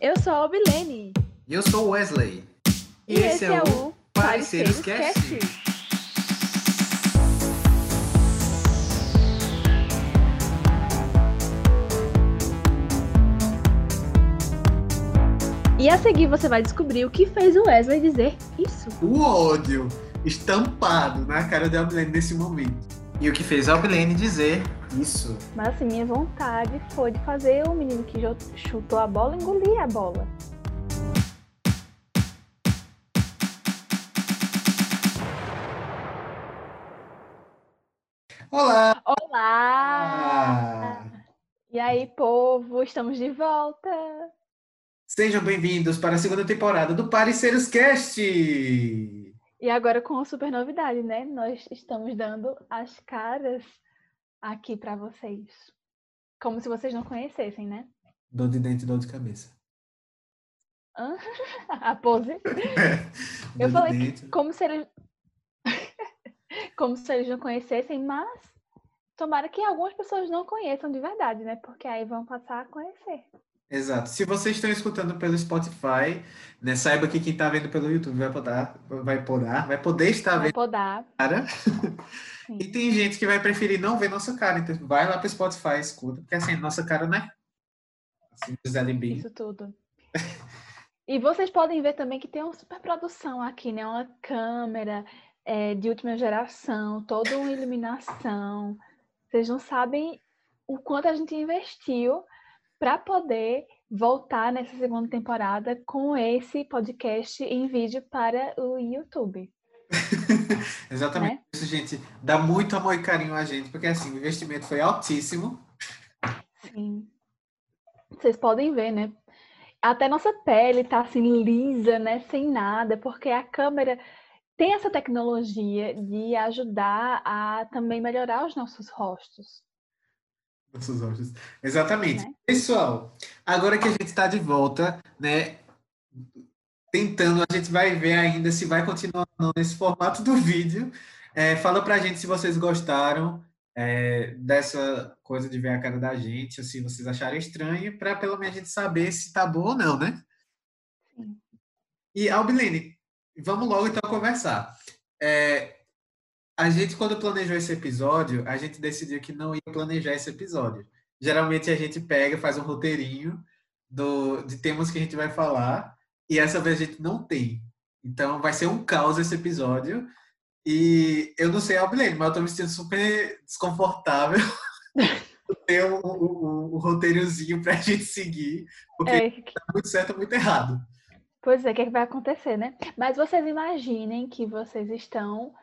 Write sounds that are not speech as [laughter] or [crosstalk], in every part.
Eu sou a Obilene. E eu sou o Wesley. E, esse, é, o Pareceres Cast. E a seguir você vai descobrir o que fez o Wesley dizer isso. O ódio estampado na cara da Albilene nesse momento. E o que fez a Albilene dizer isso. Mas assim, minha vontade foi de fazer o menino que chutou a bola engolir a bola. Olá! Olá! Ah, E aí, povo, estamos de volta. Sejam bem-vindos para a segunda temporada do Pareceres Cast. E agora com uma super novidade, né? Nós estamos dando as caras aqui pra vocês. Como se vocês não conhecessem, né? Dor de dente e dor de cabeça. [laughs] A pose. [laughs] Eu Dor de falei que como se eles [laughs] como se eles não conhecessem, mas tomara que algumas pessoas não conheçam de verdade, né? Porque aí vão passar a conhecer. Exato. Se vocês estão escutando pelo Spotify, né, saiba que quem está vendo pelo YouTube vai poder, vai poder, vai poder estar Vai vendo podar. cara. E tem gente que vai preferir não ver nossa cara, então vai lá pro Spotify, escuta, porque assim, nossa cara? Assim, diz ali bem. Isso tudo. E vocês podem ver também que tem uma super produção aqui, né? Uma câmera é, de última geração, toda uma iluminação. Vocês não sabem o quanto a gente investiu para poder voltar nessa segunda temporada com esse podcast em vídeo para o YouTube. [laughs] Exatamente Né? isso, gente. Dá muito amor e carinho a gente, porque assim, o investimento foi altíssimo. Sim. Vocês podem ver, né? Até nossa pele tá assim lisa, né? Sem nada, porque a câmera tem essa tecnologia de ajudar a também melhorar os nossos rostos. Nossos olhos. Exatamente. Né? Pessoal, agora que a gente está de volta, né? Tentando, a gente vai ver ainda se vai continuar nesse formato do vídeo. É, fala pra gente se vocês gostaram é, dessa coisa de ver a cara da gente, ou se vocês acharam estranho, para pelo menos a gente saber se tá bom ou não, né? Sim. E, Albilene, vamos logo então conversar. É, a gente, quando planejou esse episódio, a gente decidiu que não ia planejar esse episódio. Geralmente a gente pega, faz um roteirinho do, de temas que a gente vai falar, e essa vez a gente não tem. Então vai ser um caos esse episódio. E eu não sei, Albilene, mas eu tô me sentindo super desconfortável [laughs] ter um, um, um- um roteirozinho pra gente seguir, porque É, tá muito certo ou muito errado. pois é, o que, é que vai acontecer, né? Mas vocês imaginem que vocês estão,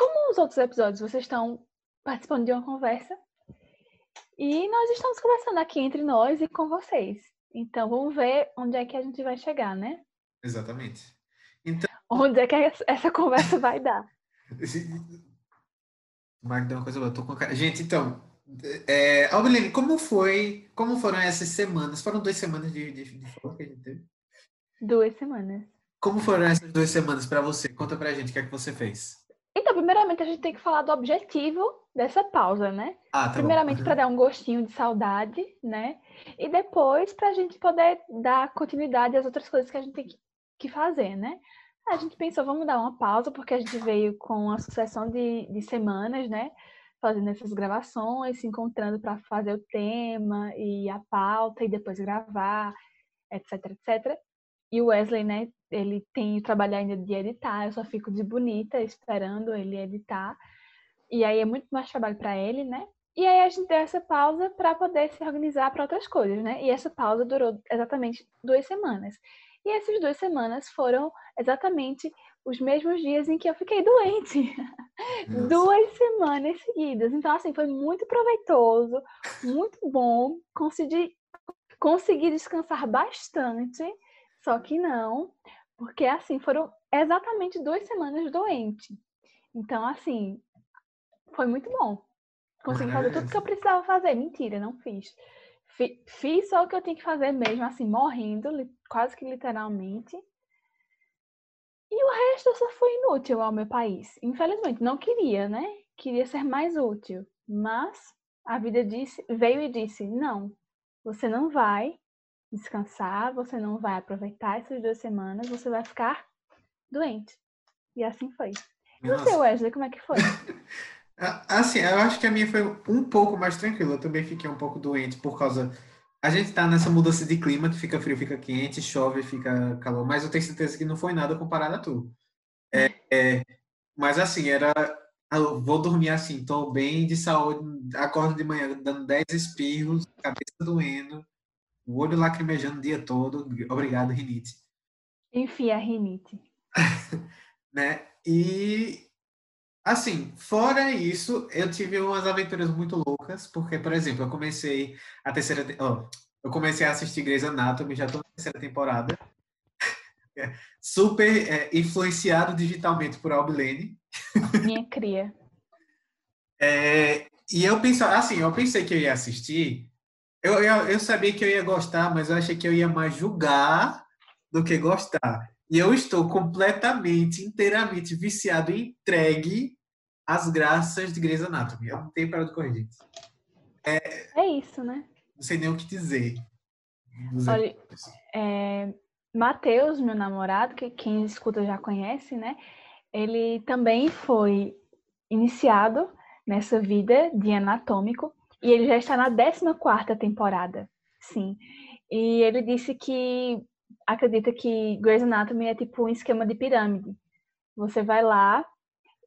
como os outros episódios, vocês estão participando de uma conversa e nós estamos conversando aqui entre nós e com vocês. Então vamos ver onde é que a gente vai chegar, né? Exatamente. Onde é que essa- essa conversa vai dar? [laughs] Magda, uma coisa boa, eu tô com a cara. Gente, então, é, Albilene, como foi, como foram essas semanas? Foram duas semanas de, de, de folga que a gente teve? Duas semanas. Como foram essas duas semanas pra você? Conta pra gente o que é que você fez. Então, primeiramente, a gente tem que falar do objetivo dessa pausa, né? Ah, tá. Primeiramente, para dar um gostinho de saudade, né? E depois, para a gente poder dar continuidade às outras coisas que a gente tem que- que fazer, né? A gente pensou, vamos dar uma pausa, porque a gente veio com uma sucessão de, de semanas, né? Fazendo essas gravações, se encontrando para fazer o tema e a pauta, e depois gravar, etc, etc. E o Wesley, né? Ele tem o trabalho ainda de editar, eu só fico de bonita esperando ele editar. E aí é muito mais trabalho para ele, né? E aí a gente deu essa pausa para poder se organizar para outras coisas, né? E essa pausa durou exatamente duas semanas. E essas duas semanas foram exatamente os mesmos dias em que eu fiquei doente. [laughs] Nossa. Duas semanas seguidas. Então, assim, foi muito proveitoso, muito bom. Consegui, consegui descansar bastante, só que não, porque, assim, foram exatamente duas semanas doente. Então, assim, foi muito bom. Consegui fazer tudo que eu precisava fazer. Mentira, não fiz. Fi- Fiz só o que eu tinha que fazer mesmo, assim, morrendo, quase que literalmente. E o resto eu só fui inútil ao meu país. Infelizmente, não queria, né? Queria ser mais útil. Mas a vida disse, veio e disse: não, você não vai descansar, você não vai aproveitar essas duas semanas, você vai ficar doente. E assim foi. E você, Wesley, como é que foi? [laughs] Assim, eu acho que a minha foi um pouco mais tranquila. Eu também fiquei um pouco doente por causa. A gente tá nessa mudança de clima, que fica frio, fica quente, chove, fica calor, mas eu tenho certeza que não foi nada comparado a tu. É, é, mas assim, era. Eu vou dormir assim, tô bem de saúde, acordo de manhã dando 10 espirros, cabeça doendo, o olho lacrimejando o dia todo. Obrigado, rinite. Enfim, a rinite. [laughs] né? E Assim, fora isso, eu tive umas aventuras muito loucas, porque, por exemplo, eu comecei a terceira. Oh, eu comecei a assistir Grey's Anatomy, já estou na terceira temporada. [laughs] Super é, influenciado digitalmente por Albilene. [laughs] Minha cria. É, e eu pensei, assim, eu pensei que eu ia assistir. Eu, eu, eu sabia que eu ia gostar, mas eu achei que eu ia mais julgar do que gostar. E eu estou completamente, inteiramente viciado e entregue às graças de Grey's Anatomy. Eu não tenho para onde correr, gente. É, é isso, né? Não sei nem o que dizer. Olha, é, Matheus, meu namorado, que quem escuta já conhece, né? Ele também foi iniciado nessa vida de anatômico e ele já está na 14 temporada. Sim. E ele disse que acredita que Grey's Anatomy é tipo um esquema de pirâmide. Você vai lá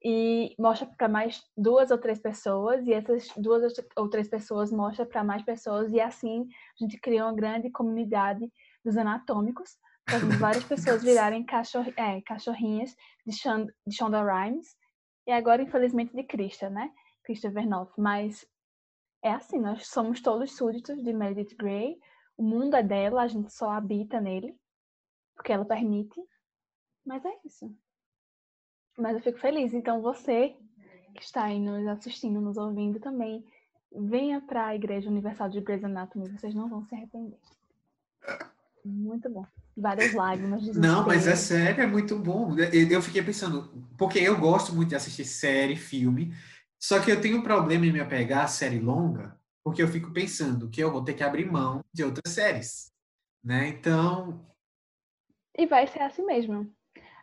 e mostra para mais duas ou três pessoas, e essas duas ou três pessoas mostram para mais pessoas, e assim a gente cria uma grande comunidade dos anatômicos, para [laughs] várias pessoas virarem cachorr é, cachorrinhas de, Shond de Shonda Rhimes, e agora, infelizmente, de Krista, né? Krista Vernoff. Mas é assim, nós somos todos súditos de Meredith Grey, o mundo é dela, a gente só habita nele, porque ela permite. Mas é isso. Mas eu fico feliz. Então você que está aí nos assistindo, nos ouvindo também, venha para a Igreja Universal de Grey's Anatomy, vocês não vão se arrepender. Muito bom. Várias lágrimas. Não, mas é sério, é muito bom. Eu fiquei pensando, porque eu gosto muito de assistir série, filme, só que eu tenho um problema em me apegar a série longa, porque eu fico pensando que eu vou ter que abrir mão de outras séries, né? Então, e vai ser assim mesmo.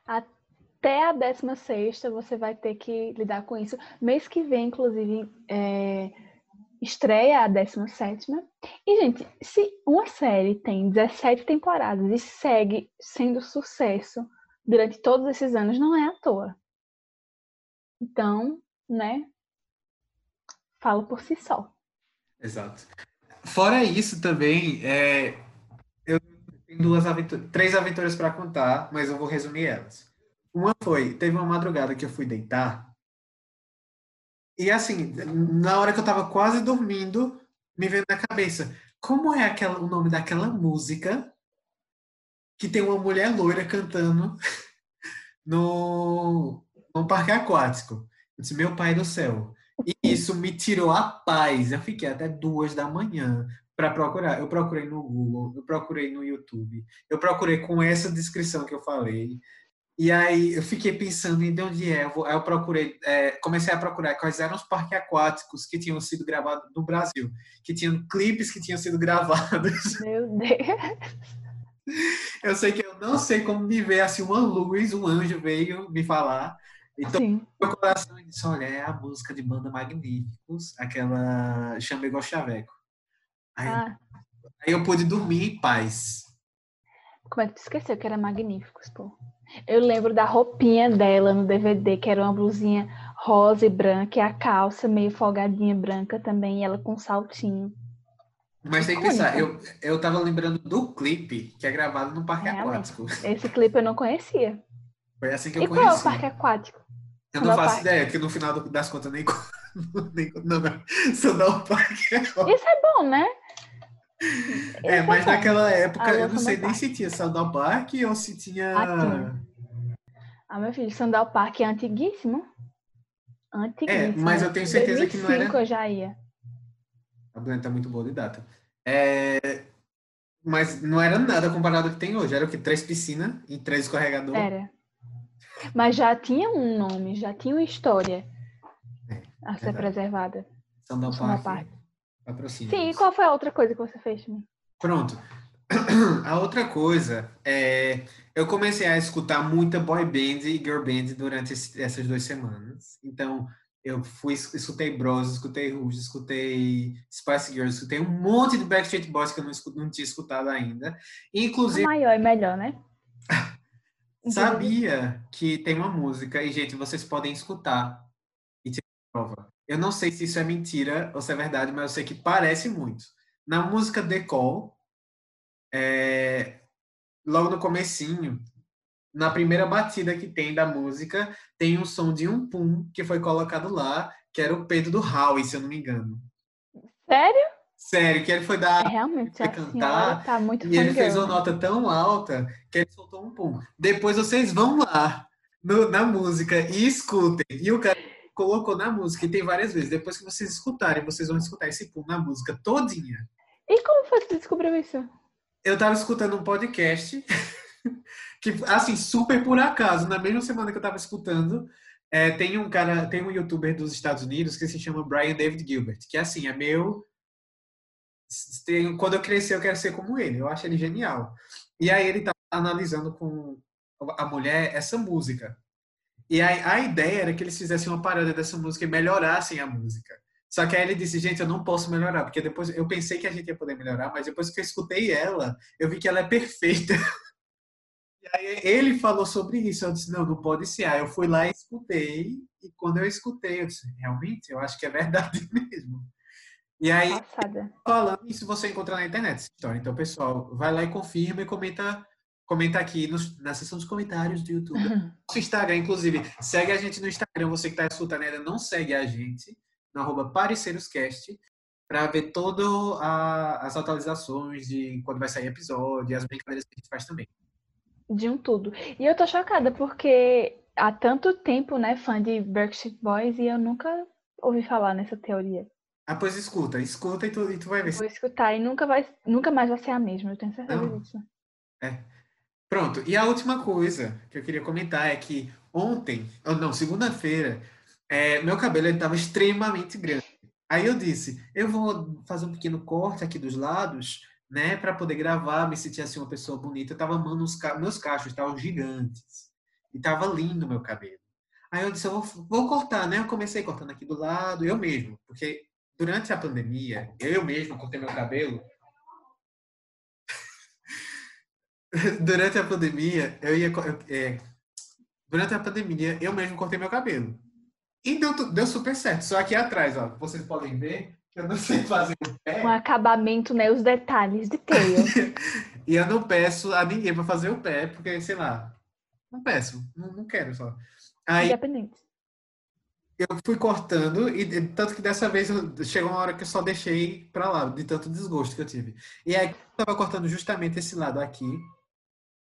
Até a 16 você vai ter que lidar com isso. Mês que vem, inclusive, é, estreia a 17. E, gente, se uma série tem 17 temporadas e segue sendo sucesso durante todos esses anos, não é à toa. Então, né? Falo por si só. Exato. Fora isso também, é, tenho duas três aventuras para contar, mas eu vou resumir elas. Uma foi, teve uma madrugada que eu fui deitar e assim, na hora que eu tava quase dormindo, me veio na cabeça, como é aquela, o nome daquela música que tem uma mulher loira cantando [laughs] no, no parque aquático? Eu disse, meu pai do céu. E isso me tirou a paz. Eu fiquei até duas da manhã para procurar. Eu procurei no Google, eu procurei no YouTube, eu procurei com essa descrição que eu falei. E aí eu fiquei pensando em de onde é. Eu, eu procurei, é, comecei a procurar quais eram os parques aquáticos que tinham sido gravados no Brasil, que tinham clipes que tinham sido gravados. [laughs] Meu Deus! Eu sei que eu não sei como me ver assim uma luz, um anjo veio me falar. Então, Sim. meu coração disse: olha, é a música de banda Magníficos, aquela Chamegol Chaveco. Aí, ah. aí eu pude dormir em paz. Como é que tu esqueceu que era Magníficos, pô? Eu lembro da roupinha dela no DVD, que era uma blusinha rosa e branca, e a calça meio folgadinha branca também, e ela com saltinho. Mas tem que pensar, eu, eu tava lembrando do clipe que é gravado no Parque Realmente. Aquático. Esse clipe eu não conhecia. Foi assim que eu e conheci. qual é o Parque Aquático? Eu não faço ideia, porque no final das contas nem, [laughs] nem não, não, Sandal Park é Isso é bom, né? É, é mas naquela época eu não sei nem se tinha Sandal Park ou se tinha. Ah, ah, meu filho, Sandal Park é antiguíssimo. Antiguíssimo. É, mas eu tenho certeza que não era. eu já ia. A Bruna tá muito boa de data. É... Mas não era nada comparado ao que tem hoje. Era o que? Três piscinas e três escorregadores. Era. Mas já tinha um nome, já tinha uma história é, a ser preservada. Sandal Park. Park. Sim, e qual foi a outra coisa que você fez, Pronto. [clears throat] A outra coisa é. Eu comecei a escutar muita boy band e girl band durante esse, essas duas semanas. Então, eu fui, escutei Bros, escutei Rouge, escutei Spice Girls, escutei um monte de Backstreet Boys que eu não, não tinha escutado ainda. Inclusive. O maior é melhor, né? [laughs] Sabia que tem uma música, e gente, vocês podem escutar e tirar prova. Eu não sei se isso é mentira ou se é verdade, mas eu sei que parece muito. Na música The Call, é, logo no comecinho, na primeira batida que tem da música, tem um som de um pum que foi colocado lá, que era o peito do Howie, se eu não me engano. Sério? Sério, que ele foi dar. É, realmente, foi cantar. Tá muito e ele fez uma nota tão alta que ele soltou um pum. Depois vocês vão lá no, na música e escutem. E o cara colocou na música, e tem várias vezes. Depois que vocês escutarem, vocês vão escutar esse pum na música todinha. E como foi que você descobriu isso? Eu tava escutando um podcast [laughs] que, assim, super por acaso, na mesma semana que eu tava escutando, é, tem um cara, tem um youtuber dos Estados Unidos que se chama Brian David Gilbert, que assim, é meu. Quando eu crescer, eu quero ser como ele. Eu acho ele genial. E aí ele tá analisando com a mulher essa música. E a, a ideia era que eles fizessem uma parada dessa música e melhorassem a música. Só que aí ele disse, gente, eu não posso melhorar, porque depois eu pensei que a gente ia poder melhorar, mas depois que eu escutei ela, eu vi que ela é perfeita. [laughs] E aí ele falou sobre isso. Eu disse, não, não pode ser. Aí eu fui lá e escutei. E quando eu escutei, eu disse, realmente, eu acho que é verdade [laughs] mesmo. E aí, Passada. falando isso, você encontra na internet essa história. Então, pessoal, vai lá e confirma e comenta, comenta aqui nos, na seção dos comentários do YouTube. Nosso Instagram, inclusive, segue a gente no Instagram. Você que está escutando ainda não segue a gente, no arroba pareceroscast, para ver todas as atualizações de quando vai sair episódio e as brincadeiras que a gente faz também de um tudo. E eu tô chocada porque há tanto tempo, né, fã de Backstreet Boys e eu nunca ouvi falar nessa teoria. Ah, pois escuta, escuta e tu, e tu vai ver. Vou escutar e nunca, vai, nunca mais vai ser a mesma, eu tenho certeza não. disso. É. Pronto, e a última coisa que eu queria comentar é que ontem, ou não, segunda-feira, é, meu cabelo estava extremamente grande. Aí eu disse, eu vou fazer um pequeno corte aqui dos lados né, para poder gravar, me sentir assim uma pessoa bonita. Eu tava amando os ca... meus cachos, estavam gigantes. E tava lindo meu cabelo. Aí eu disse, eu vou, vou, cortar, né? Eu comecei cortando aqui do lado, eu mesmo, porque durante a pandemia, eu mesmo cortei meu cabelo. [laughs] durante a pandemia, eu ia eu, é, durante a pandemia, eu mesmo cortei meu cabelo. E deu, deu super certo. Só aqui atrás, ó, vocês podem ver, eu não sei fazer o pé. Um acabamento, né? Os detalhes de tail. [laughs] e eu não peço a ninguém para fazer o pé, porque, sei lá, não peço, não, não quero só. Aí, Independente. Eu fui cortando, e tanto que dessa vez chegou uma hora que eu só deixei para lá, de tanto desgosto que eu tive. E aí eu tava cortando justamente esse lado aqui,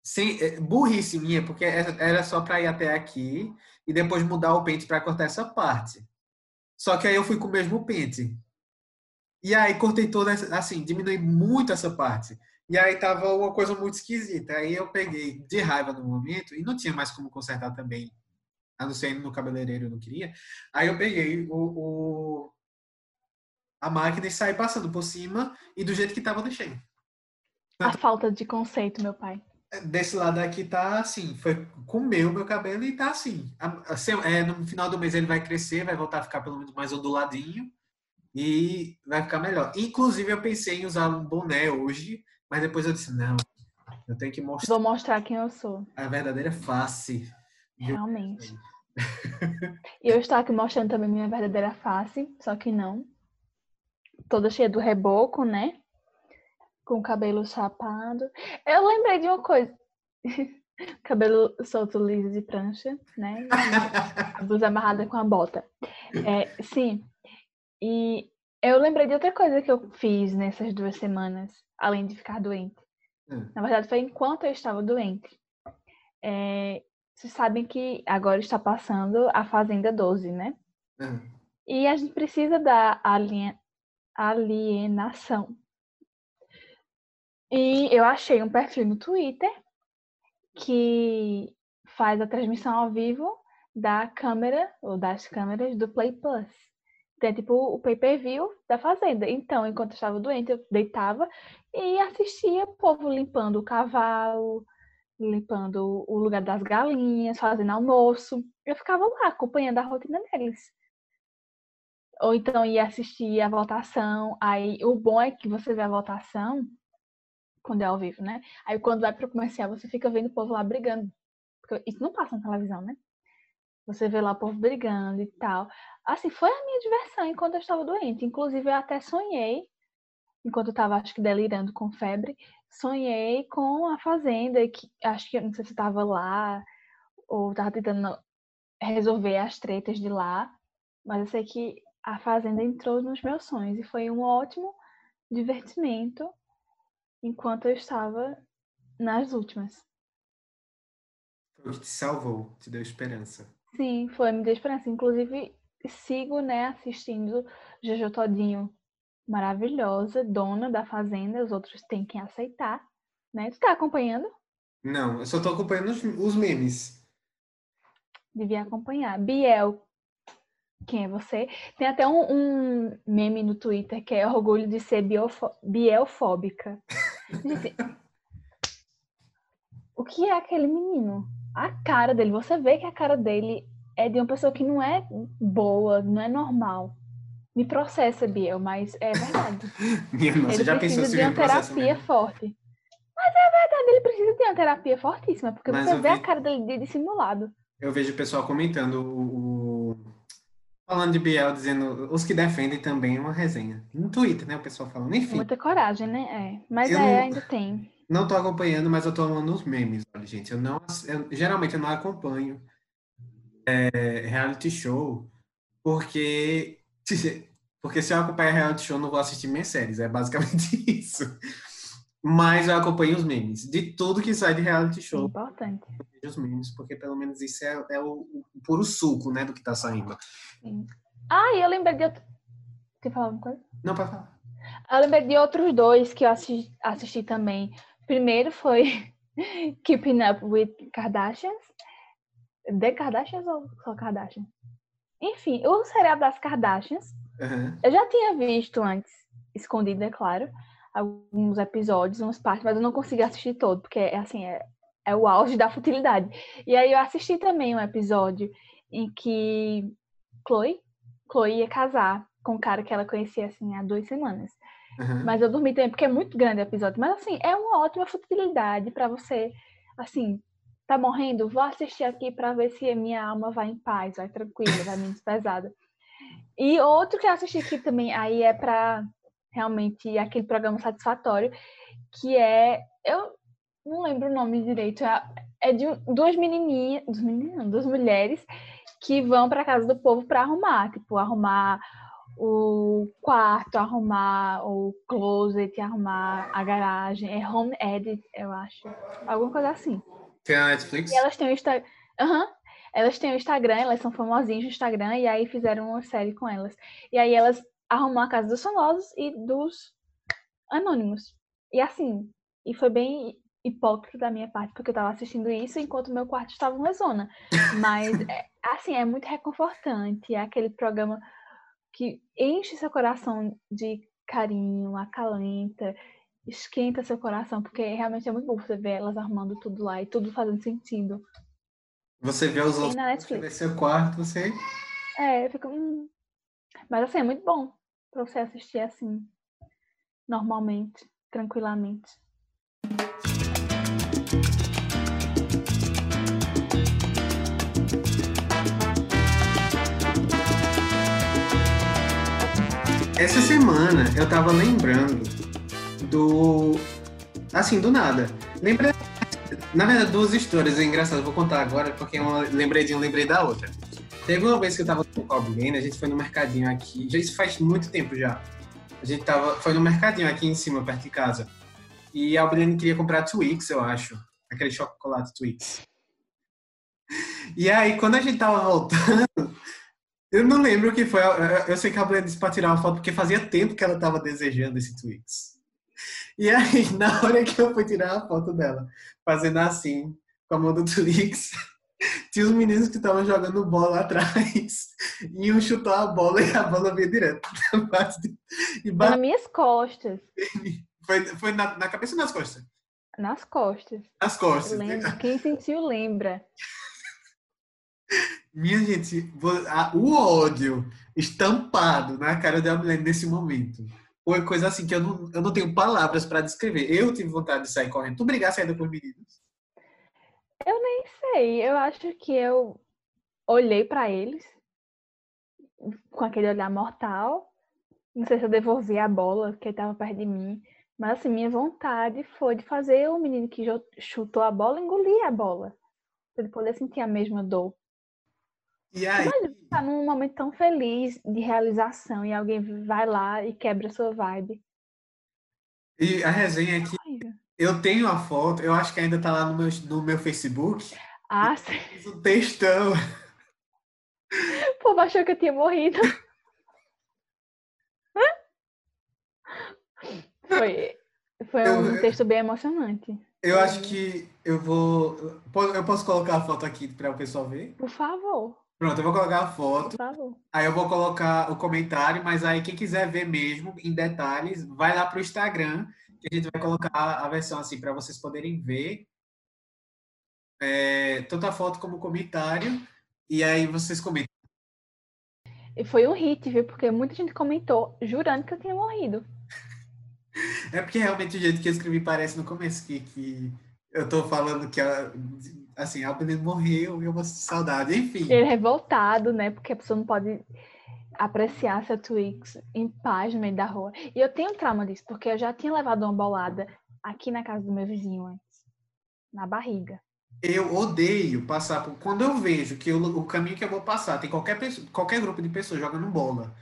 sem, é, burrice minha, porque era só para ir até aqui e depois mudar o pente para cortar essa parte. Só que aí eu fui com o mesmo pente. E aí cortei toda essa, assim, diminui muito essa parte. E aí tava uma coisa muito esquisita. Aí eu peguei de raiva no momento, e não tinha mais como consertar também, a não ser no cabeleireiro, eu não queria. Aí eu peguei o, o a máquina e saí passando por cima, e do jeito que tava, eu deixei. A falta de conceito, meu pai. Desse lado aqui tá assim, foi comeu meu cabelo e tá assim. assim é, no final do mês ele vai crescer, vai voltar a ficar pelo menos mais onduladinho e vai ficar melhor. Inclusive, eu pensei em usar um boné hoje, mas depois eu disse, não, eu tenho que mostrar. Vou mostrar quem eu sou. A verdadeira face. Realmente. e eu estou aqui mostrando também minha verdadeira face, só que não. Toda cheia do reboco, né? Com o cabelo chapado. Eu lembrei de uma coisa. [laughs] cabelo solto, liso de prancha, né? A [laughs] blusa amarrada com a bota. É, sim, e eu lembrei de outra coisa que eu fiz nessas duas semanas, além de ficar doente. Hum. Na verdade, foi enquanto eu estava doente. É, vocês sabem que agora está passando a Fazenda 12, né? Hum. E a gente precisa da alienação. E eu achei um perfil no Twitter que faz a transmissão ao vivo da câmera, ou das câmeras do Play Plus. tem tipo o pay-per-view da Fazenda. Então, enquanto eu estava doente, eu deitava e assistia o povo limpando o cavalo, limpando o lugar das galinhas, fazendo almoço. Eu ficava lá acompanhando a rotina deles. Ou então ia assistir a votação. Aí o bom é que você vê a votação quando é ao vivo, né? Aí quando vai pro comercial, você fica vendo o povo lá brigando. Porque isso não passa na televisão, né? Você vê lá o povo brigando e tal. Assim, foi a minha diversão enquanto eu estava doente. Inclusive, eu até sonhei, enquanto eu estava, acho que, delirando com febre, sonhei com a fazenda, que acho que, não sei se estava lá, ou estava tentando resolver as tretas de lá, mas eu sei que a fazenda entrou nos meus sonhos e foi um ótimo divertimento enquanto eu estava nas últimas. Foi o que te salvou, te deu esperança. Sim, foi, me deu esperança. Inclusive, sigo, né, assistindo Jojo Todinho, maravilhosa, dona da fazenda, os outros têm que aceitar, né? Tu tá acompanhando? Não, eu só tô acompanhando os, os memes. Devia acompanhar. Biel, quem é você? Tem até um, um meme no Twitter que é orgulho de ser biofo bielfóbica. o que é aquele menino? A cara dele, você vê que a cara dele é de uma pessoa que não é boa, não é normal. Me processa, Biel, mas é verdade. [laughs] Minha nossa, ele já precisa pensou se de uma terapia forte. Mas é verdade, ele precisa de uma terapia fortíssima, porque Mas você vê vi- a cara dele de dissimulado. Eu vejo o pessoal comentando o, Falando de Biel, dizendo os que defendem também uma resenha. No Twitter, né? O pessoal falando. Enfim, Muita coragem, né? É. Mas Eu é, não- ainda tem. não tô acompanhando, mas eu tô amando os memes, olha, gente. Eu não, eu- geralmente eu não acompanho é, reality show, porque, porque se eu acompanhar reality show, eu não vou assistir minhas séries. É basicamente [laughs] isso. Mas eu acompanho os memes. De tudo que sai de reality show, importante. os memes, porque pelo menos isso é, é o, o puro suco, né, do que tá saindo. Sim. Ah, e eu lembrei de outro. Quer falar alguma coisa? Não, pra falar. Eu lembrei de outros dois que eu assisti, assisti também. Primeiro foi [laughs] Keeping Up with Kardashians. The Kardashians ou só Kardashians? Enfim, o seriado das Kardashians. Aham. Eu já tinha visto antes, escondido, é claro, alguns episódios, umas partes, mas eu não consegui assistir todo, porque é assim, é, é o auge da futilidade. E aí eu assisti também um episódio em que Chloe, Chloe ia casar com um cara que ela conhecia assim há duas semanas. aham. Mas eu dormi também, porque é muito grande o episódio. Mas assim, é uma ótima futilidade pra você, assim, tá morrendo? Vou assistir aqui pra ver se minha alma vai em paz, vai tranquila, vai menos pesada. E outro que eu assisti aqui também, aí é pra realmente aquele programa satisfatório, que é. Eu não lembro o nome direito, é, é de duas menininhas, duas menininhas, duas mulheres que vão pra casa do povo pra arrumar, tipo, arrumar o quarto, arrumar o closet, arrumar a garagem. É home edit, eu acho. Alguma coisa assim. Tem na Netflix? E elas têm o Instagram. Aham. Elas têm o Instagram, elas são famosinhas no Instagram, e aí fizeram uma série com elas. E aí elas arrumam a casa dos famosos e dos anônimos. E assim, e foi bem hipócrita da minha parte, porque eu tava assistindo isso enquanto meu quarto estava uma zona. Mas, [laughs] é, assim, é muito reconfortante. É aquele programa que enche seu coração de carinho, acalenta, esquenta seu coração, porque realmente é muito bom você ver elas arrumando tudo lá e tudo fazendo sentido. Você vê os outros, vê seu quarto, você... É, fica. hum. Mas assim, é muito bom pra você assistir assim, normalmente, tranquilamente. Essa semana eu tava lembrando do. Assim, do nada. Lembrei. Na verdade, duas histórias engraçadas. Vou contar agora, porque uma lembrei de um, lembrei da outra. Teve uma vez que eu tava com o Coblene, a gente foi no mercadinho aqui. Já isso faz muito tempo já. A gente tava. Foi no mercadinho aqui em cima, perto de casa. E a Albrine queria comprar Twix, eu acho. Aquele chocolate Twix. E aí, quando a gente tava voltando, [laughs] eu não lembro o que foi. Eu sei que a Albrine disse pra tirar uma foto porque fazia tempo que ela tava desejando esse Twix. E aí, [laughs] na hora que eu fui tirar a foto dela, fazendo assim, com a mão do Twix, [laughs] Tinha os meninos que estavam jogando bola atrás. E um chutou a bola e a bola veio direto. [laughs] E bate... Nas minhas costas. Foi, foi na, na cabeça ou nas costas? Nas costas. Nas costas. Lembra. Quem sentiu, lembra. Minha gente, o ódio estampado na cara de Abilene nesse momento. Foi coisa assim que eu não, eu não tenho palavras para descrever. Eu tive vontade de sair correndo. Tu brigar saindo por meninos? Eu nem sei. Eu acho que eu olhei para eles com aquele olhar mortal. Não sei se eu devolvi a bola, porque estava perto de mim. Mas assim, minha vontade foi de fazer o menino que chutou a bola engolir a bola. Para ele poder sentir a mesma dor. E aí? Imagina estar num momento tão feliz de realização e alguém vai lá e quebra a sua vibe. E a resenha é que eu tenho a foto, eu acho que ainda tá lá no meu, no meu Facebook. Ah, sim. Fiz um textão. O povo achou que eu tinha morrido. Foi, foi um texto bem emocionante. Eu acho que eu vou. Eu posso colocar a foto aqui para o pessoal ver? Por favor. Pronto, eu vou colocar a foto. Aí eu vou colocar o comentário, mas aí quem quiser ver mesmo em detalhes, vai lá para o Instagram, que a gente vai colocar a versão assim para vocês poderem ver. É, tanto a foto como o comentário. E aí vocês comentam. E foi um hit, viu? Porque muita gente comentou jurando que eu tinha morrido. [laughs] É porque realmente o jeito que eu escrevi parece no começo que, que eu tô falando que assim, a menino morreu e eu vou saudade, enfim. Ele é revoltado, né? Porque a pessoa não pode apreciar seu Twix em paz no meio da rua. E eu tenho trauma disso, porque eu já tinha levado uma bolada aqui na casa do meu vizinho antes, na barriga. Eu odeio passar por. Quando eu vejo que eu, o caminho que eu vou passar tem qualquer, pessoa, qualquer grupo de pessoas jogando bola,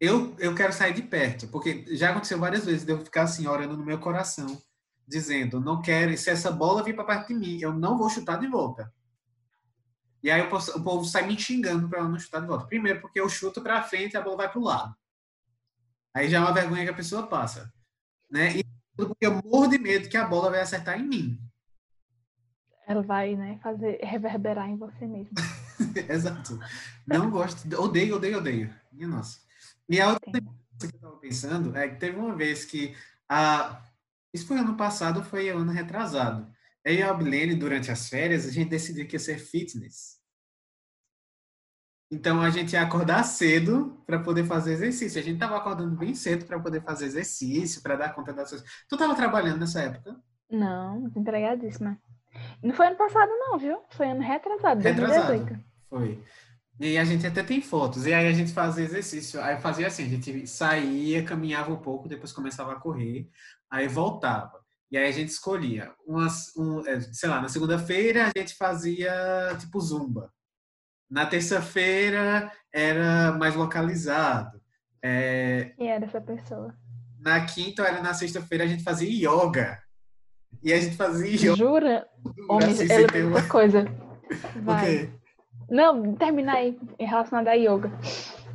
eu, eu quero sair de perto, porque já aconteceu várias vezes de eu ficar assim, orando no meu coração dizendo: não quero, se essa bola vir para perto de mim, eu não vou chutar de volta. E aí o povo, o povo sai me xingando para eu não chutar de volta. Primeiro, porque eu chuto para frente e a bola vai para o lado. Aí já é uma vergonha que a pessoa passa. Né? E porque eu morro de medo que a bola vai acertar em mim. Ela vai, né, fazer reverberar em você mesmo. [laughs] Exato. Não gosto, odeio, odeio, odeio. Minha nossa. E a outra coisa que eu estava pensando é que teve uma vez que a isso foi ano passado, foi ano retrasado. Aí a Abilene, durante as férias, a gente decidiu que ia ser fitness. Então a gente ia acordar cedo para poder fazer exercício. A gente estava acordando bem cedo para poder fazer exercício, para dar conta das coisas. Tu estava trabalhando nessa época? Não, empregadíssima. Não foi ano passado, não, viu? Foi ano retrasado, retrasado. 2018. Foi. E a gente até tem fotos. E aí a gente fazia exercício. Aí fazia assim, a gente saía, caminhava um pouco, depois começava a correr aí voltava. E aí a gente escolhia. Umas, um, é, sei lá, na segunda-feira a gente fazia tipo zumba. Na terça-feira era mais localizado. É... Quem era essa pessoa? Na quinta ou era na sexta-feira a gente fazia yoga. E a gente fazia yoga. Jura? Homem, assim, é uma coisa. [laughs] Vai. Não, termina aí, relacionado a yoga.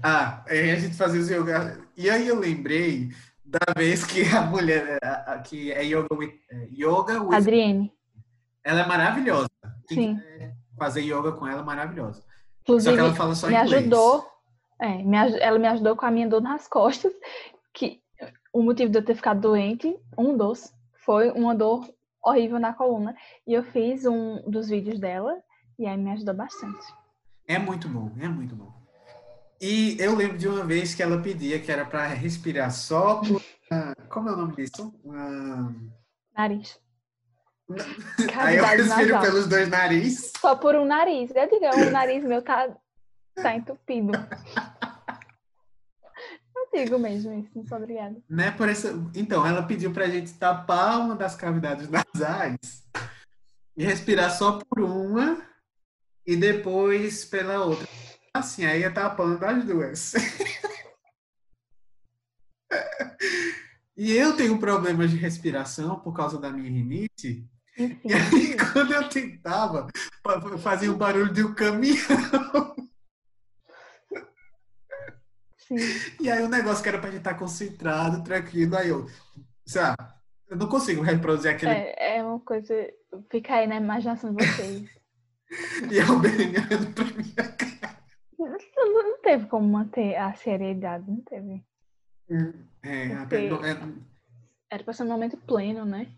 Ah, aí a gente fazia os yoga. E aí eu lembrei da vez que a mulher que é yoga with, é, yoga with, Adriene. Ela é maravilhosa. Sim. fazer yoga com ela é maravilhosa. Inclusive, só que ela fala só me inglês. ajudou. É, me, ela me ajudou com a minha dor nas [laughs] costas, que o motivo de eu ter ficado doente, um dos, foi uma dor horrível na coluna. E eu fiz um dos vídeos dela e aí me ajudou bastante. É muito bom, é muito bom. E eu lembro de uma vez que ela pedia que era para respirar só por. Como é o nome disso? Nariz. Aí eu respiro nasal. pelos dois narizes. Só por um nariz. Eu digo, o nariz meu tá, tá entupido. Eu digo mesmo isso, muito obrigada. Né, por essa... Então, ela pediu pra gente tapar uma das cavidades [laughs] nasais e respirar só por uma e depois pela outra assim, aí ia tapando as duas. e eu tenho problemas de respiração por causa da minha rinite. E aí, quando eu tentava, fazia o barulho de um caminhão. Sim. E aí o negócio que era pra gente estar concentrado, tranquilo, aí eu, sabe, eu não consigo reproduzir aquele. É, é uma coisa. Fica aí na imaginação de vocês. [laughs] E a Albelene olhando pra minha cara. Teve como manter a seriedade, não teve. É, Porque- até, não, é, Era pra ser um momento pleno, né?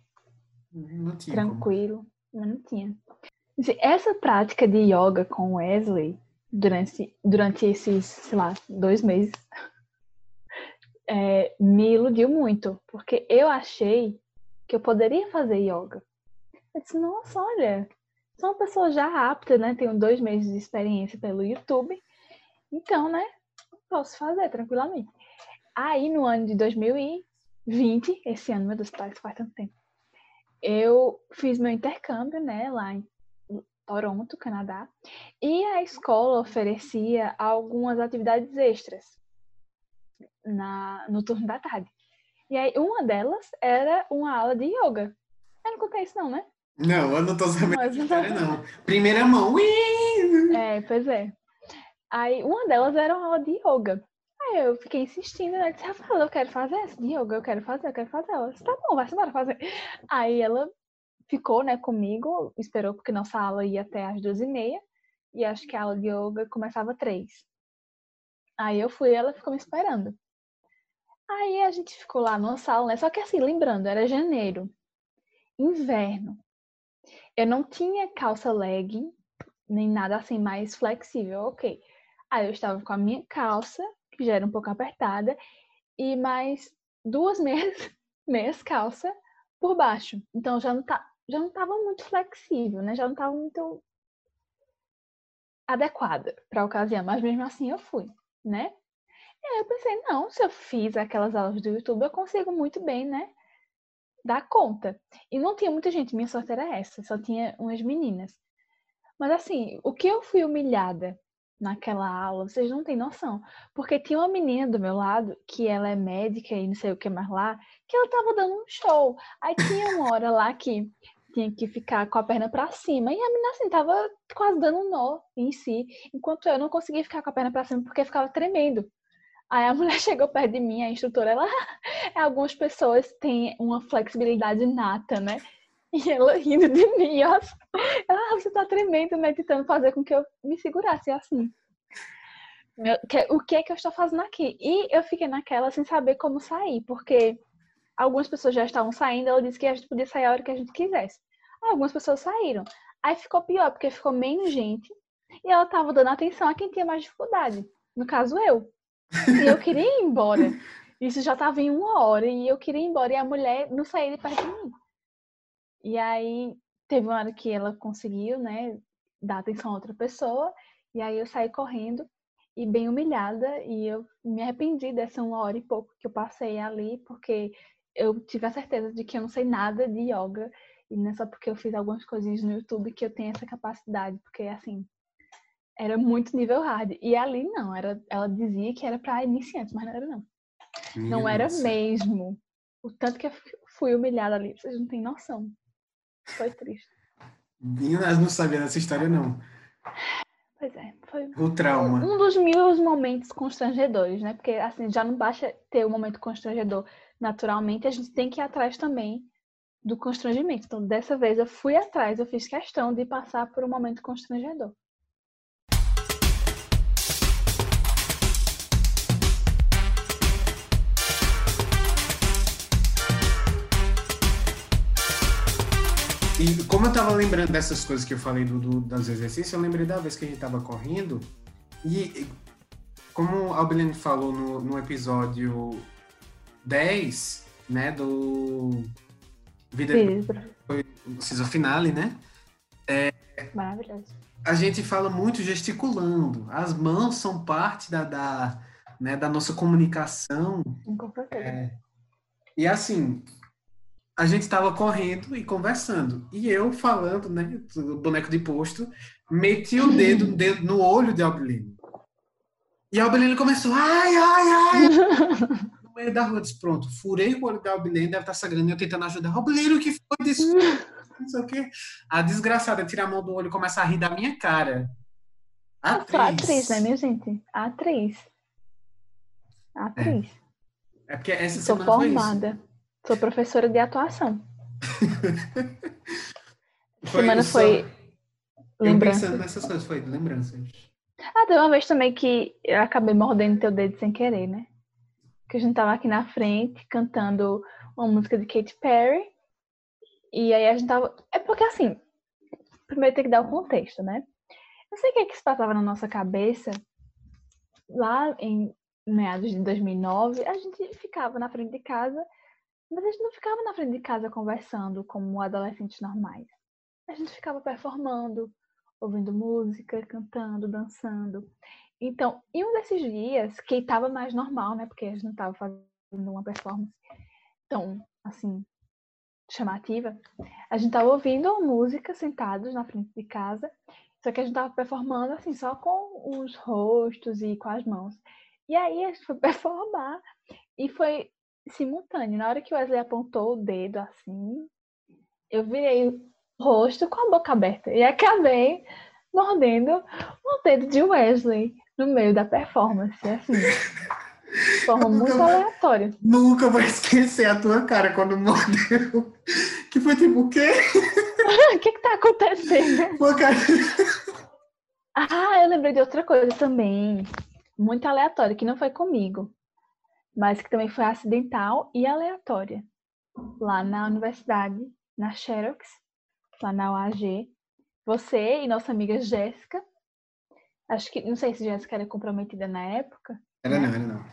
não tinha como. Tranquilo, mas não tinha. Essa prática de yoga com Wesley durante, durante esses, sei lá, dois meses [laughs] é, me iludiu muito, porque eu achei que eu poderia fazer yoga. Eu disse, nossa, olha, sou uma pessoa já apta, né? Tenho dois meses de experiência pelo YouTube, então, né? Posso fazer tranquilamente. Aí, no ano de 2020, esse ano, meu Deus, que faz tanto tempo, eu fiz meu intercâmbio, né, lá em Toronto, Canadá, e a escola oferecia algumas atividades extras na, no turno da tarde. E aí, uma delas era uma aula de yoga. Eu não contei isso não, né? Não, eu não tô sabendo Mas- história, não. Primeira mão. Ui! É, pois é. Aí, uma delas era uma aula de yoga. Aí eu fiquei insistindo, né? Disse, Rafaela, eu quero fazer essa de yoga, eu quero fazer, eu quero fazer. Ela disse, tá bom, vai embora fazer. Aí ela ficou, né, comigo, esperou, porque nossa aula ia até às duas e meia. E acho que a aula de yoga começava três. Aí eu fui, ela ficou me esperando. Aí a gente ficou lá numa sala, né? Só que assim, lembrando, era janeiro, inverno. Eu não tinha calça legging, nem nada assim mais flexível, ok. Aí eu estava com a minha calça, que já era um pouco apertada, e mais duas [laughs] meias, meias calça por baixo. Então já não, tá, já não estava muito flexível, né? Já não estava muito adequada para a ocasião, mas mesmo assim eu fui, né? E aí eu pensei, não, se eu fiz aquelas aulas do YouTube, eu consigo muito bem, né? Dar conta. E não tinha muita gente, minha sorte era essa, só tinha umas meninas. Mas assim, o que eu fui humilhada naquela aula, vocês não têm noção. Porque tinha uma menina do meu lado, que ela é médica e não sei o que mais lá, que ela tava dando um show. Aí tinha uma hora lá que tinha que ficar com a perna pra cima. E a menina assim tava quase dando um nó em si, enquanto eu não conseguia ficar com a perna pra cima porque ficava tremendo. Aí a [laughs] mulher chegou perto de mim, a instrutora, ela, [laughs] algumas pessoas têm uma flexibilidade nata, né? [laughs] E ela rindo de mim, ó. Ah, você tá tremendo, né? Tentando fazer com que eu me segurasse assim. Meu, que- o que é que eu estou fazendo aqui? E eu fiquei naquela sem saber como sair, porque algumas pessoas já estavam saindo, ela disse que a gente podia sair a hora que a gente quisesse. Algumas pessoas saíram. Aí ficou pior, porque ficou menos gente e ela tava dando atenção a quem tinha mais dificuldade. No caso, eu. E eu queria ir embora. Isso já tava em uma hora e eu queria ir embora e a mulher não saía de perto de mim. E aí teve uma hora que ela conseguiu, né, dar atenção a outra pessoa, e aí eu saí correndo e bem humilhada, e eu me arrependi dessa uma hora e pouco que eu passei ali, porque eu tive a certeza de que eu não sei nada de yoga, e não é só porque eu fiz algumas coisinhas no YouTube que eu tenho essa capacidade, porque assim, era muito nível hard. E ali não, era, ela dizia que era para iniciantes, mas não era não. Não era Nossa. mesmo. O tanto que eu fui humilhada ali, vocês não têm noção. Foi triste. Meninas não sabia dessa história, não. Pois é, foi O trauma. um dos mil momentos constrangedores, né? Porque assim, já não basta ter o momento constrangedor naturalmente, a gente tem que ir atrás também do constrangimento. Então, dessa vez eu fui atrás, eu fiz questão de passar por um momento constrangedor. E como eu tava lembrando dessas coisas que eu falei do, do- dos exercícios, eu lembrei da vez que a gente tava correndo. E como a Albilene falou no, no episódio 10, né, do Vida Fiz, Season Finale, né? maravilhoso. A gente fala muito gesticulando. As mãos são parte da, da, né, da nossa comunicação Inconfortável. E assim, a gente estava correndo e conversando. E eu falando, né, do boneco de posto, meti o dedo, no dedo no olho de Albelino. E Albelino começou, ai, ai, ai. [laughs] No meio da rua, disse, pronto, furei o olho da Albelino, deve estar sangrando, e eu tentando ajudar. Albelino, o que foi? Desculpa, [laughs] não sei o quê. A desgraçada tira a mão do olho e começa a rir da minha cara. Atriz. atriz, né, minha gente? Atriz. A atriz. É porque essa Sou semana foi isso. Sou professora de atuação. [laughs] Foi semana só- foi Eu Lembranças. pensando nessas coisas, foi lembranças. Ah, tem uma vez também que eu acabei mordendo teu dedo sem querer, né? Que a gente tava aqui na frente cantando uma música de Katy Perry. E aí a gente tava. É porque assim, primeiro tem que dar o contexto, né? Não sei o que, é que se passava na nossa cabeça. Lá em meados de 2009, a gente ficava na frente de casa, mas a gente não ficava na frente de casa conversando como adolescentes normais. A gente ficava performando, ouvindo música, cantando, dançando. Então, em um desses dias, que estava mais normal, né? Porque a gente não estava fazendo uma performance tão, assim, chamativa. A gente estava ouvindo música sentados na frente de casa, só que a gente estava performando, assim, só com os rostos e com as mãos. E aí a gente foi [laughs] performar e foi simultâneo. Na hora que o Wesley apontou o dedo, assim, eu virei o rosto com a boca aberta e acabei mordendo o dedo de Wesley no meio da performance, assim. De forma muito vou- aleatória. Nunca vou esquecer a tua cara quando mordeu. Que foi tipo, o quê? [laughs] o que que tá acontecendo? Cara... Ah, eu lembrei de outra coisa também, muito aleatória, que não foi comigo, mas que também foi acidental e aleatória. Lá na universidade, na Xerox, lá na UAG, você e nossa amiga Jéssica, acho que, não sei se Jéssica era comprometida na época. Era não, era não.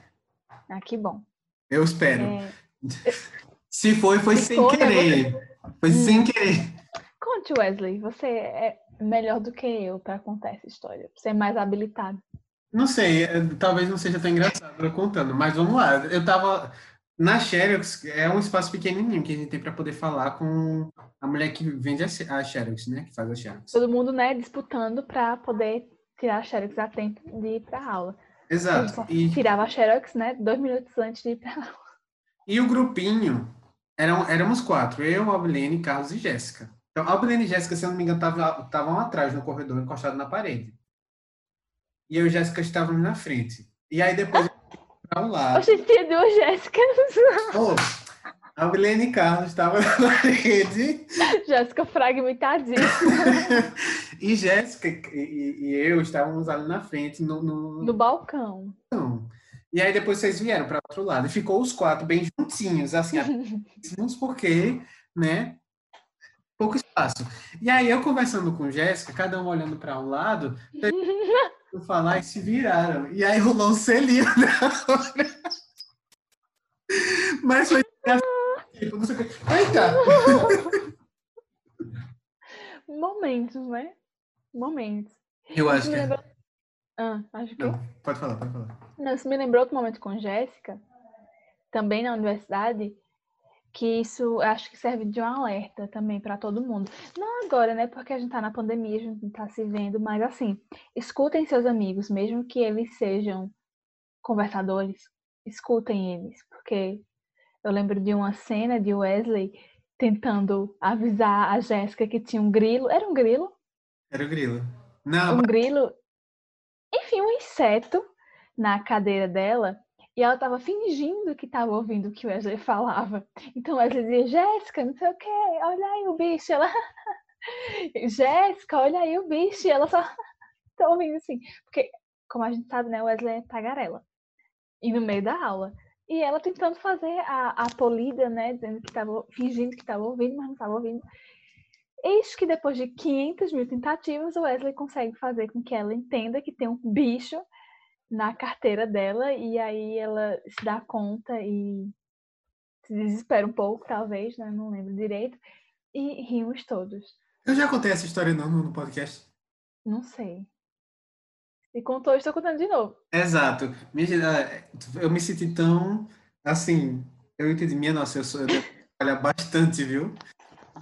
Ah, que bom. Eu espero. É, [laughs] Se foi, foi Se sem for, né, querer. Foi sem querer. conte, Wesley, você é melhor do que eu para contar essa história, você é mais habilitado. Não sei, é, talvez não seja tão engraçado eu contando, mas vamos lá. Eu tava na Xerox, é um espaço pequenininho que a gente tem para poder falar com a mulher que vende a Xe- a Xerox, né? Que faz a Xerox. Todo mundo, né, disputando para poder tirar a Xerox a tempo de ir para aula. Exato. só E, tirava a Xerox, né, dois minutos antes de ir pra [laughs] aula. e o grupinho, eram, éramos quatro, eu, Albilene, Carlos e Jéssica. Então, Albilene e Jéssica, se eu não me engano, estavam atrás no corredor, encostados na parede. E eu e Jéssica estávamos na frente. E aí depois para um lado. Hoje tinha duas Jéssicas. Oh, Albilene e Carlos estavam [laughs] na parede. Jéssica fragmentadíssima. [laughs] e Jéssica e, e- e eu estávamos ali na frente, no, no- No balcão. não. E aí depois vocês vieram para outro lado. E ficou os quatro bem juntinhos, assim, juntos [laughs] porque, né? Pouco espaço. E aí eu conversando com Jéssica, cada um olhando para um lado, eu falar e se viraram. E aí rolou um selinho na [laughs] hora. Mas foi. Eita! [laughs] Momentos, né? Momentos. Eu acho que é. lembrou... Ah, acho que... Não, pode falar, pode falar. Não, isso me lembrou outro momento com Jéssica, também na universidade, que isso acho que serve de um alerta também para todo mundo. Não agora, né? Porque a gente tá na pandemia, a gente não tá se vendo, mas assim, escutem seus amigos, mesmo que eles sejam conversadores, escutem eles, porque eu lembro de uma cena de Wesley tentando avisar a Jéssica que tinha um grilo. Era um grilo? Era o grilo. Não, um grilo, enfim, um inseto na cadeira dela e ela estava fingindo que estava ouvindo o que o Wesley falava. Então Wesley dizia, Jéssica, não sei o quê, olha aí o bicho. Ela, [laughs] Jéssica, olha aí o bicho. E ela só [laughs] tá ouvindo assim. Porque, como a gente sabe, né, o Wesley é tagarela. E no meio da aula. E ela tentando fazer a, a polida, né, dizendo que estava, fingindo que estava ouvindo, mas não estava ouvindo. Eis que depois de 500 mil tentativas, o Wesley consegue fazer com que ela entenda que tem um bicho na carteira dela e aí ela se dá conta e se desespera um pouco, talvez, né? Não lembro direito. E rimos todos. eu já contei essa história não no podcast. Não sei. E contou, estou contando de novo. Exato. Eu me senti tão assim. Eu entendi, minha nossa, eu sou eu trabalhar bastante, viu?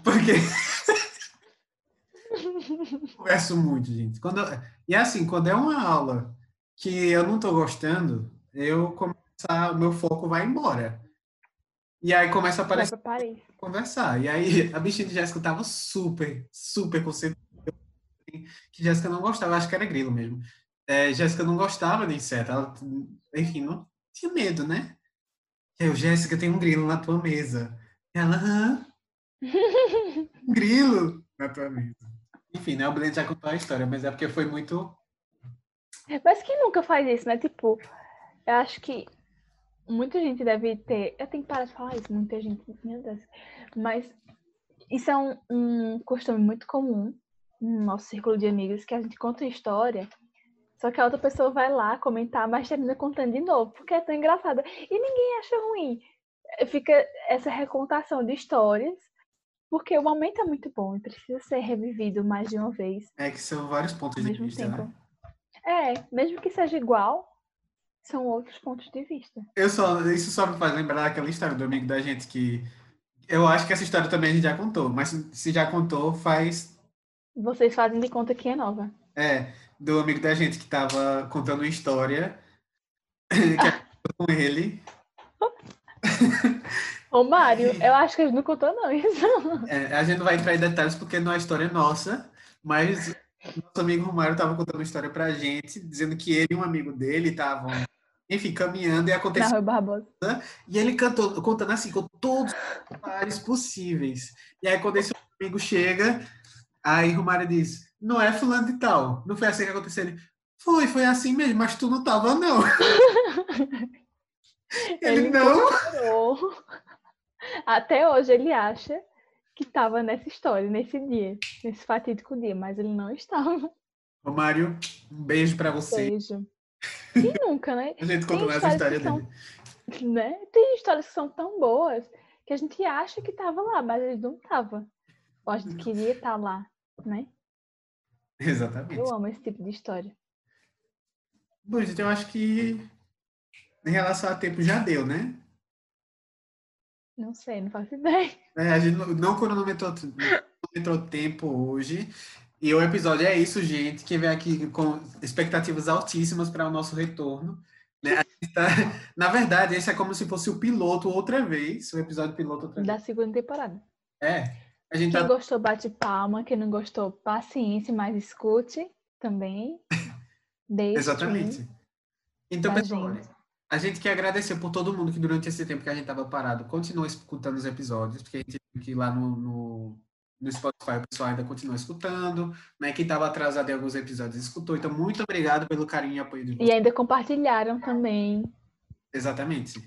Porque [laughs] [laughs] converso muito, gente. Quando E assim, quando é uma aula que eu não tô gostando, eu começo a... o meu foco vai embora. E aí começa a aparecer conversar. E aí a bichinha de Jéssica tava super, super concentrada. Que Jéssica não gostava, acho que era grilo mesmo. É, Jéssica não gostava de inseto. Ela, enfim, não tinha medo, né? Eu, Jéssica, tem um grilo na tua mesa. Ela, hã? [laughs] Um grilo na tua mesa. Enfim, né? O Blend já contou a história, mas é porque foi muito. Mas quem nunca faz isso, né? Tipo, eu acho que muita gente deve ter. Eu tenho que parar de falar isso, muita gente, meu Deus. Mas isso é um, um costume muito comum no nosso círculo de amigos, que a gente conta uma história, só que a outra pessoa vai lá comentar, mas termina contando de novo, porque é tão engraçada. E ninguém acha ruim. Fica essa recontação de histórias porque o momento é muito bom e precisa ser revivido mais de uma vez. É que são vários pontos de vista, tempo. né? É, mesmo que seja igual, são outros pontos de vista. Eu só, isso só me faz lembrar aquela história do amigo da gente que eu acho que essa história também a gente já contou, mas se já contou, faz. Vocês fazem de conta que é nova. É, do amigo da gente que tava contando uma história [laughs] que é com ele. Ô, Mário, eu acho que a gente não contou, não, isso. É, a gente não vai entrar em detalhes porque não é história nossa, mas nosso amigo Romário estava contando uma história pra gente, dizendo que ele e um amigo dele estavam, enfim, caminhando e aconteceu. Barbosa. E ele cantou, contando assim, com todos os detalhes possíveis. E aí, quando esse amigo chega, aí Romário diz: Não é fulano de tal. Não foi assim que aconteceu. Ele, foi, foi assim mesmo, mas tu não tava, não. [laughs] ele, ele não. Até hoje ele acha que estava nessa história, nesse dia, nesse fatídico dia, mas ele não estava. Ô, Mário, um beijo para você. Beijo. E nunca, né? [laughs] a gente contou essa história dele. São, né? Tem histórias que são tão boas que a gente acha que estava lá, mas ele não estava. Ou a gente queria estar tá lá, né? Exatamente. Eu amo esse tipo de história. Bom, gente, eu acho que em relação a tempo já deu, né? Não sei, não faço ideia. É, a gente não cronometrou, cronometrou tempo hoje. E o episódio é isso, gente. Quem vem aqui com expectativas altíssimas para o nosso retorno. Né? Tá... [laughs] Na verdade, esse é como se fosse o piloto outra vez, o episódio piloto outra vez. Da segunda temporada. É. A gente quem tá... gostou, bate palma. Quem não gostou, paciência, mas escute também. [laughs] Exatamente. Então, pessoal, gente. A gente quer agradecer por todo mundo que durante esse tempo que a gente estava parado continua escutando os episódios, porque a gente viu que lá no, no, no Spotify o pessoal ainda continua escutando, né? Quem estava atrasado em alguns episódios escutou. Então, muito obrigado pelo carinho e apoio de vocês. E ainda compartilharam também. Exatamente.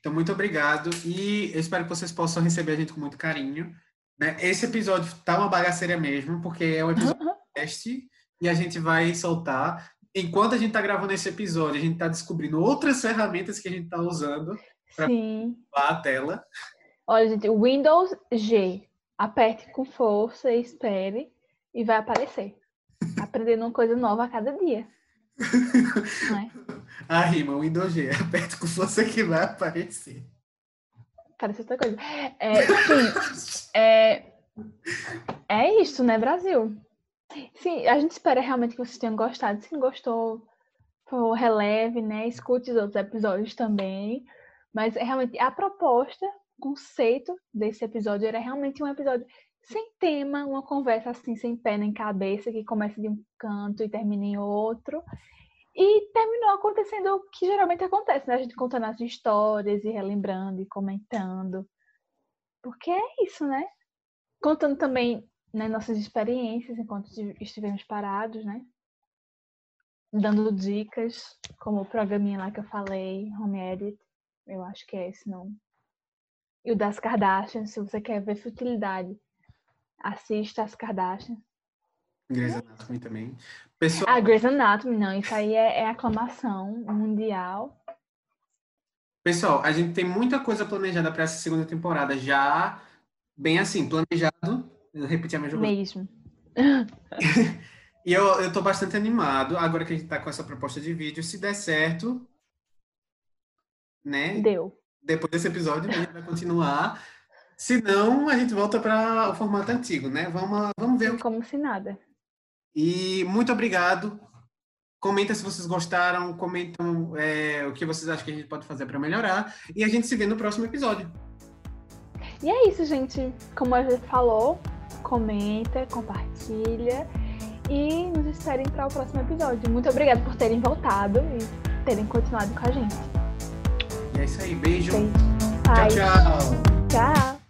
Então, muito obrigado e eu espero que vocês possam receber a gente com muito carinho. Né? Esse episódio tá uma bagaceira mesmo, porque é um episódio [laughs] teste e a gente vai soltar enquanto a gente está gravando esse episódio, a gente está descobrindo outras ferramentas que a gente está usando para a tela. Olha, gente, Windows G. Aperte com força e espere e vai aparecer. [laughs] Aprendendo uma coisa nova a cada dia. É? A rima, Windows G. [laughs] Aperte com força que vai aparecer. Parece outra coisa. É, sim, é, é isso, né, Brasil? Sim, a gente espera realmente que vocês tenham gostado. Se não gostou, por releve, né? Escute os outros episódios também. Mas é realmente a proposta, o conceito desse episódio era realmente um episódio sem tema, uma conversa assim, sem pé nem cabeça, que começa de um canto e termina em outro. E terminou acontecendo o que geralmente acontece, né? A gente contando as histórias e relembrando e comentando. Porque é isso, né? Contando também né, nossas experiências enquanto estivemos parados, né? Dando dicas, como o programinha lá que eu falei, Home Edit, eu acho que é esse nome. E o das Kardashians, se você quer ver futilidade, assista as Kardashians. Grey's Anatomy também. Pessoal... Ah, Grey's Anatomy, não, isso aí é, é aclamação mundial. Pessoal, a gente tem muita coisa planejada para essa segunda temporada, já bem assim, planejado repetir a mesma coisa. Mesmo. [laughs] e eu, eu tô bastante animado, agora que a gente tá com essa proposta de vídeo, se der certo, né? Deu. Depois desse episódio, a gente vai continuar. Se não, a gente volta para o formato antigo, né? Vamos, vamos ver. Como se nada. E muito obrigado. Comenta se vocês gostaram, comentam é, o que vocês acham que a gente pode fazer para melhorar. E a gente se vê no próximo episódio. E é isso, gente. Como a gente falou, comenta, compartilha e nos esperem para o próximo episódio. Muito obrigada por terem voltado e terem continuado com a gente. E é isso aí, beijo. beijo. Tchau, tchau.